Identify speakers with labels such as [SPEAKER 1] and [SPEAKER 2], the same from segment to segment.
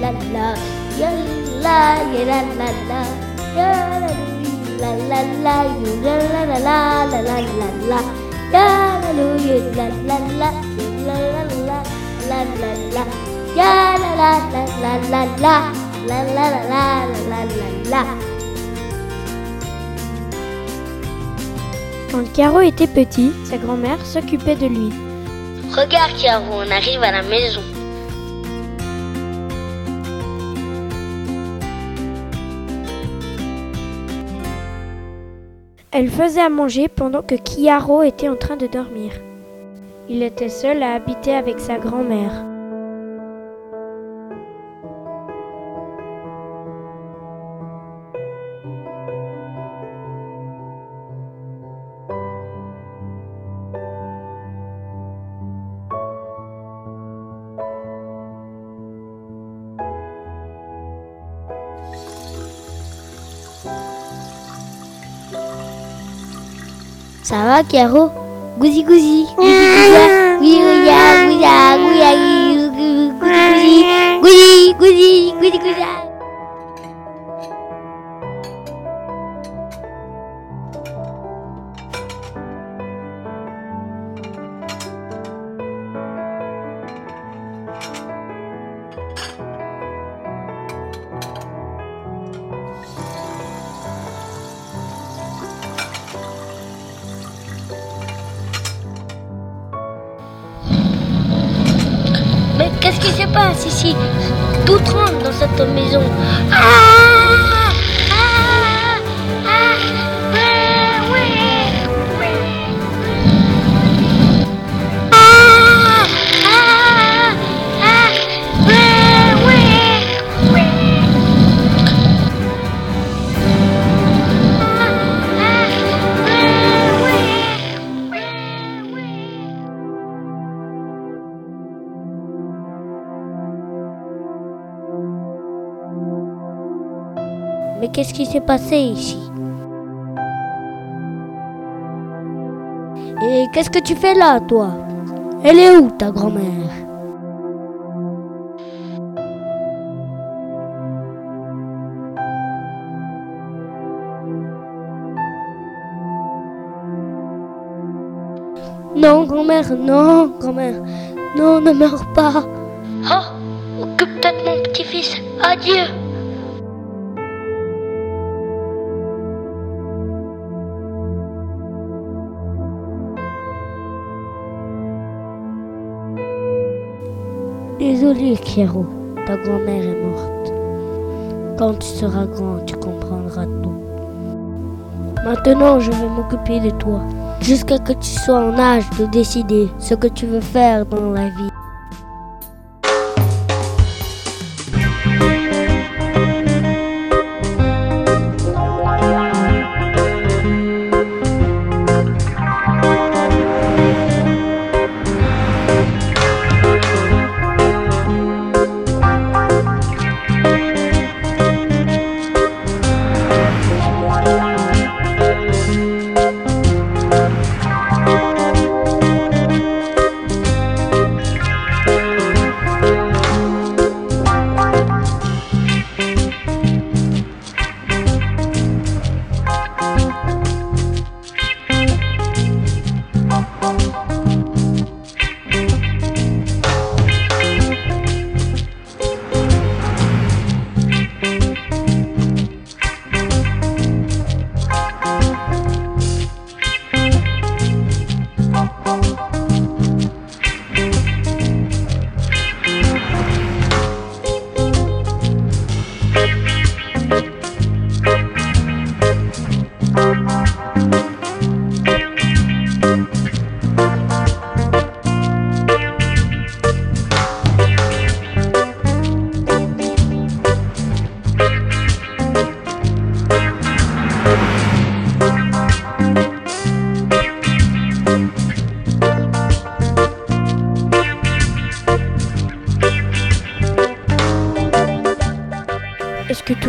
[SPEAKER 1] la la la, ya la ya la la la, ya la la la la la la la la la la la, ya la lu la la la la la la la la la, ya la la la la la la la la la la la la la.
[SPEAKER 2] Quand Caro était petit, sa grand-mère s'occupait de lui.
[SPEAKER 1] Regarde Caro, on arrive à la maison.
[SPEAKER 2] Elle faisait à manger pendant que Kiaro était en train de dormir. Il était seul à habiter avec sa grand-mère.
[SPEAKER 1] Ça va Caro Gouzi gouzi. Gouzi gouza. Gouya gouya gouya Gouzi gouzi Gouzi gouza Mais passe ici Tout tremble dans cette maison. Ah Qu'est-ce qui s'est passé ici Et qu'est-ce que tu fais là, toi Elle est où, ta grand-mère Non, grand-mère, non, grand-mère. Non, ne meurs pas. Oh, occupe-toi de mon petit-fils. Adieu. Désolé, Kiro, ta grand-mère est morte. Quand tu seras grand, tu comprendras tout. Maintenant, je vais m'occuper de toi, jusqu'à que tu sois en âge de décider ce que tu veux faire dans la vie.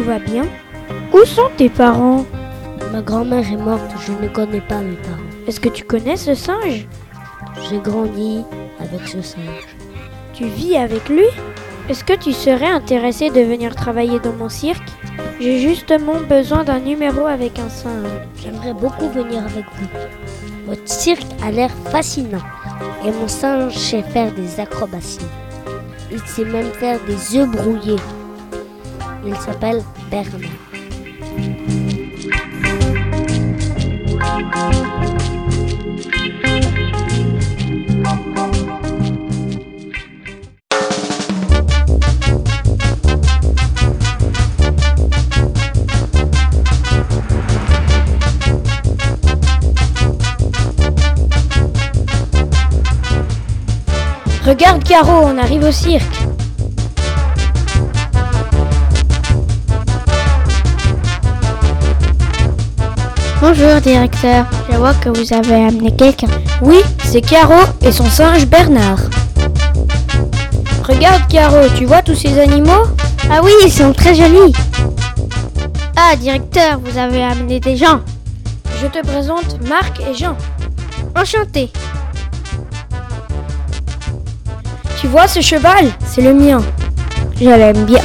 [SPEAKER 2] Va bien? Où sont tes parents?
[SPEAKER 1] Ma grand-mère est morte, je ne connais pas mes parents.
[SPEAKER 2] Est-ce que tu connais ce singe?
[SPEAKER 1] J'ai grandi avec ce singe.
[SPEAKER 2] Tu vis avec lui? Est-ce que tu serais intéressé de venir travailler dans mon cirque? J'ai justement besoin d'un numéro avec un singe.
[SPEAKER 1] J'aimerais beaucoup venir avec vous. Votre cirque a l'air fascinant. Et mon singe sait faire des acrobaties. Il sait même faire des œufs brouillés. Il s'appelle Bernard.
[SPEAKER 2] Regarde Caro, on arrive au cirque.
[SPEAKER 3] Bonjour directeur, je vois que vous avez amené quelqu'un.
[SPEAKER 2] Oui, c'est Caro et son singe Bernard. Regarde Caro, tu vois tous ces animaux?
[SPEAKER 3] Ah oui, ils sont très jolis. Ah directeur, vous avez amené des gens.
[SPEAKER 2] Je te présente Marc et Jean.
[SPEAKER 3] Enchanté.
[SPEAKER 2] Tu vois ce cheval? C'est le mien. Je l'aime bien.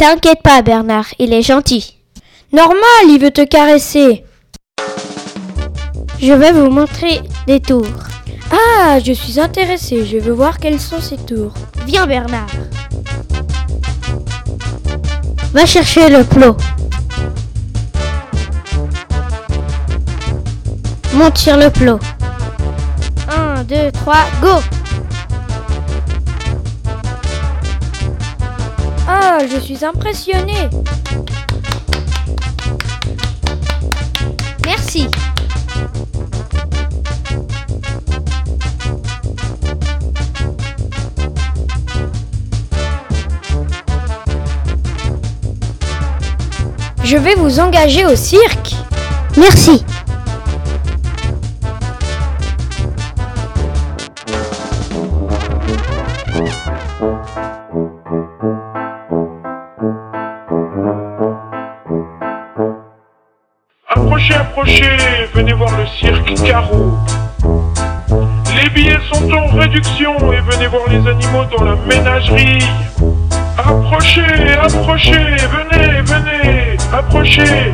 [SPEAKER 3] T'inquiète pas Bernard, il est gentil.
[SPEAKER 2] Normal, il veut te caresser.
[SPEAKER 3] Je vais vous montrer des tours.
[SPEAKER 2] Ah, je suis intéressée. Je veux voir quels sont ces tours.
[SPEAKER 3] Viens Bernard. Va chercher le plot. Monte sur le plot. 1, 2, 3, go
[SPEAKER 2] Ah, je suis impressionnée.
[SPEAKER 3] Merci.
[SPEAKER 2] Je vais vous engager au cirque.
[SPEAKER 3] Merci.
[SPEAKER 4] Approchez, venez voir le cirque Caro. Les billets sont en réduction et venez voir les animaux dans la ménagerie. Approchez, approchez, venez, venez, approchez.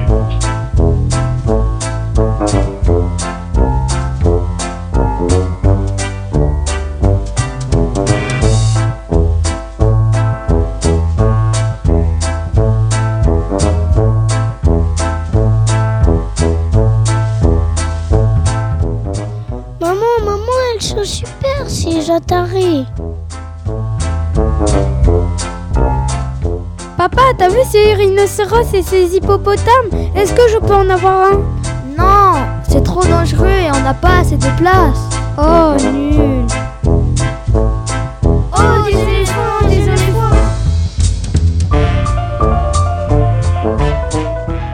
[SPEAKER 1] Elles sont super ces Jatari.
[SPEAKER 2] Papa, t'as vu ces rhinocéros et ces hippopotames? Est-ce que je peux en avoir un?
[SPEAKER 5] Non, c'est trop dangereux et on n'a pas assez de place.
[SPEAKER 2] Oh, nul.
[SPEAKER 5] Oh, des éléphants, des éléphants.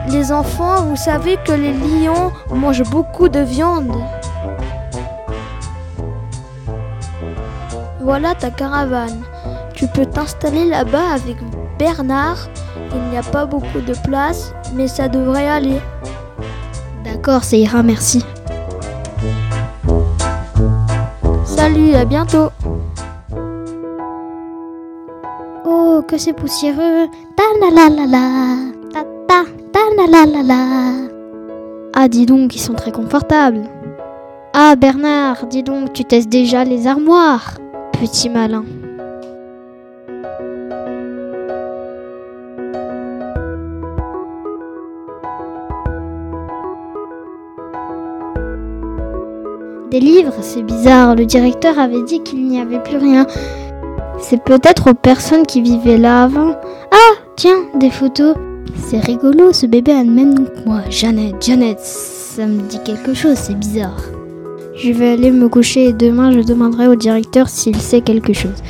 [SPEAKER 5] Les enfants, vous savez que les lions mangent beaucoup de viande. Voilà ta caravane. Tu peux t'installer là-bas avec Bernard. Il n'y a pas beaucoup de place, mais ça devrait aller.
[SPEAKER 3] D'accord, ça ira, merci.
[SPEAKER 5] Salut, à bientôt.
[SPEAKER 3] Oh, que c'est poussiéreux. Ta la la la la. Ta ta ta la la la la. Ah, dis donc, ils sont très confortables. Ah, Bernard, dis donc, tu testes déjà les armoires. Malin. Des livres, c'est bizarre. Le directeur avait dit qu'il n'y avait plus rien. C'est peut-être aux personnes qui vivaient là avant. Ah, tiens, des photos. C'est rigolo, ce bébé a le même nom que moi. Jeannette, Jeannette, ça me dit quelque chose, c'est bizarre. Je vais aller me coucher et demain je demanderai au directeur s'il sait quelque chose.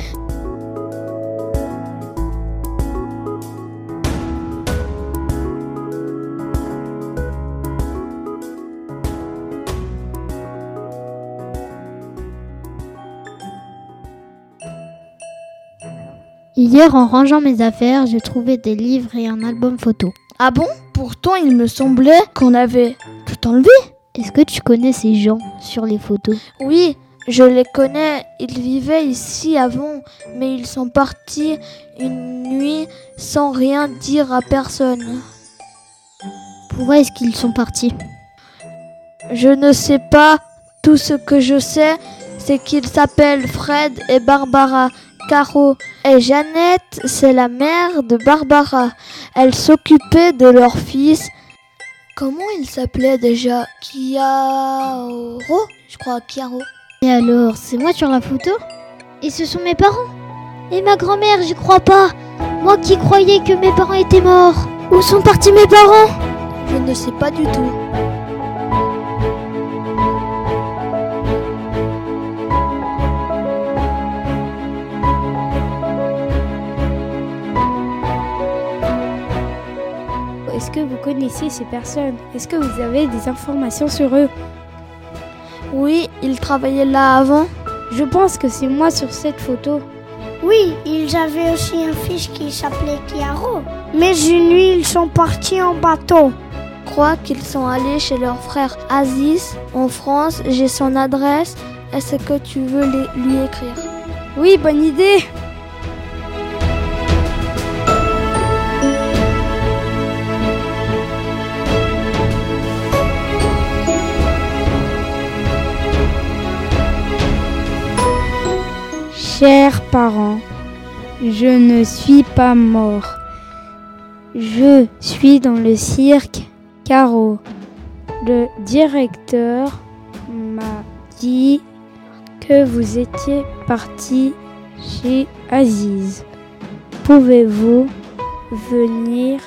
[SPEAKER 3] Hier, en rangeant mes affaires, j'ai trouvé des livres et un album photo.
[SPEAKER 5] Ah bon? Pourtant, il me semblait qu'on avait tout enlevé.
[SPEAKER 3] Est-ce que tu connais ces gens sur les photos?
[SPEAKER 5] Oui, Je les connais, ils vivaient ici avant, mais ils sont partis une nuit sans rien dire à personne.
[SPEAKER 3] Pourquoi est-ce qu'ils sont partis?
[SPEAKER 5] Je ne sais pas, tout ce que je sais, c'est qu'ils s'appellent Fred et Barbara. Caro et Jeannette, c'est la mère de Barbara. Elle s'occupait de leur fils. Comment il s'appelait déjà? Kiaro Je crois Kiaro.
[SPEAKER 3] Et alors, c'est moi sur la photo? Et ce sont mes parents? Et ma grand-mère, j'y crois pas. Moi qui croyais que mes parents étaient morts. Où sont partis mes parents?
[SPEAKER 5] Je ne sais pas du tout.
[SPEAKER 2] Que vous connaissez ces personnes? Est-ce que vous avez des informations sur eux?
[SPEAKER 5] Oui, ils travaillaient là avant.
[SPEAKER 2] Je pense que c'est moi sur cette photo.
[SPEAKER 1] Oui, ils avaient aussi un fils qui s'appelait Chiaro. Mais une nuit, ils sont partis en bateau.
[SPEAKER 5] Je crois qu'ils sont allés chez leur frère Aziz en France. J'ai son adresse. Est-ce que tu veux les- lui écrire?
[SPEAKER 2] Oui, bonne idée Chers parents, je ne suis pas mort. Je suis dans le cirque Caro. Le directeur m'a dit que vous étiez parti chez Aziz. Pouvez-vous venir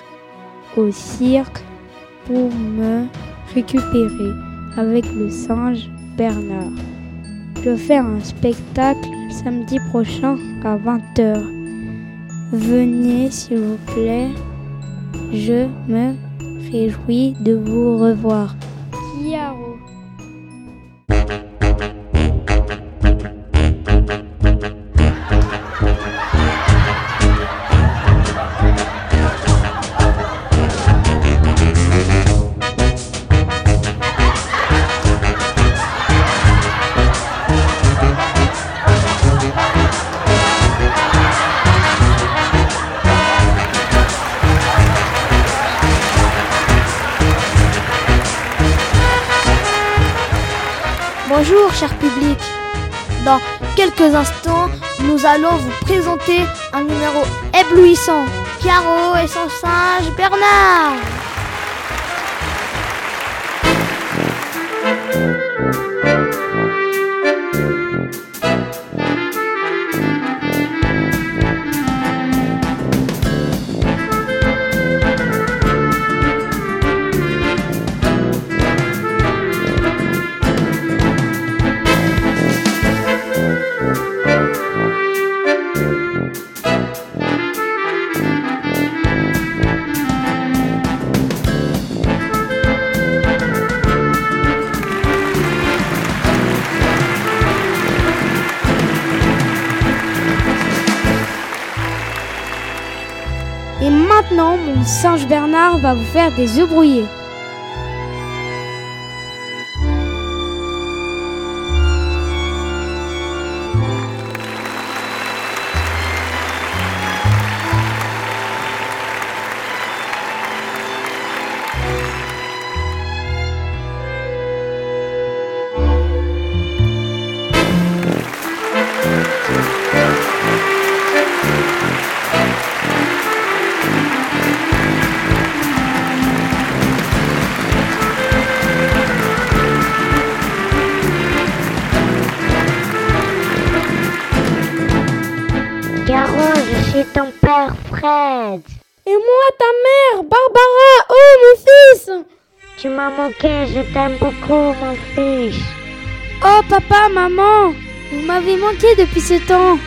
[SPEAKER 2] au cirque pour me récupérer avec le singe Bernard? Je fais un spectacle samedi prochain à 20h. Venez s'il vous plaît. Je me réjouis de vous revoir.
[SPEAKER 5] Cher public. Dans quelques instants, nous allons vous présenter un numéro éblouissant. Caro et son singe Bernard. Maintenant, mon singe Bernard va vous faire des œufs brouillés.
[SPEAKER 1] Ton père Fred.
[SPEAKER 2] Et moi, ta mère, Barbara, oh mon fils
[SPEAKER 1] Tu m'as manqué, je t'aime beaucoup, mon fils.
[SPEAKER 2] Oh papa, maman, vous m'avez manqué depuis ce temps.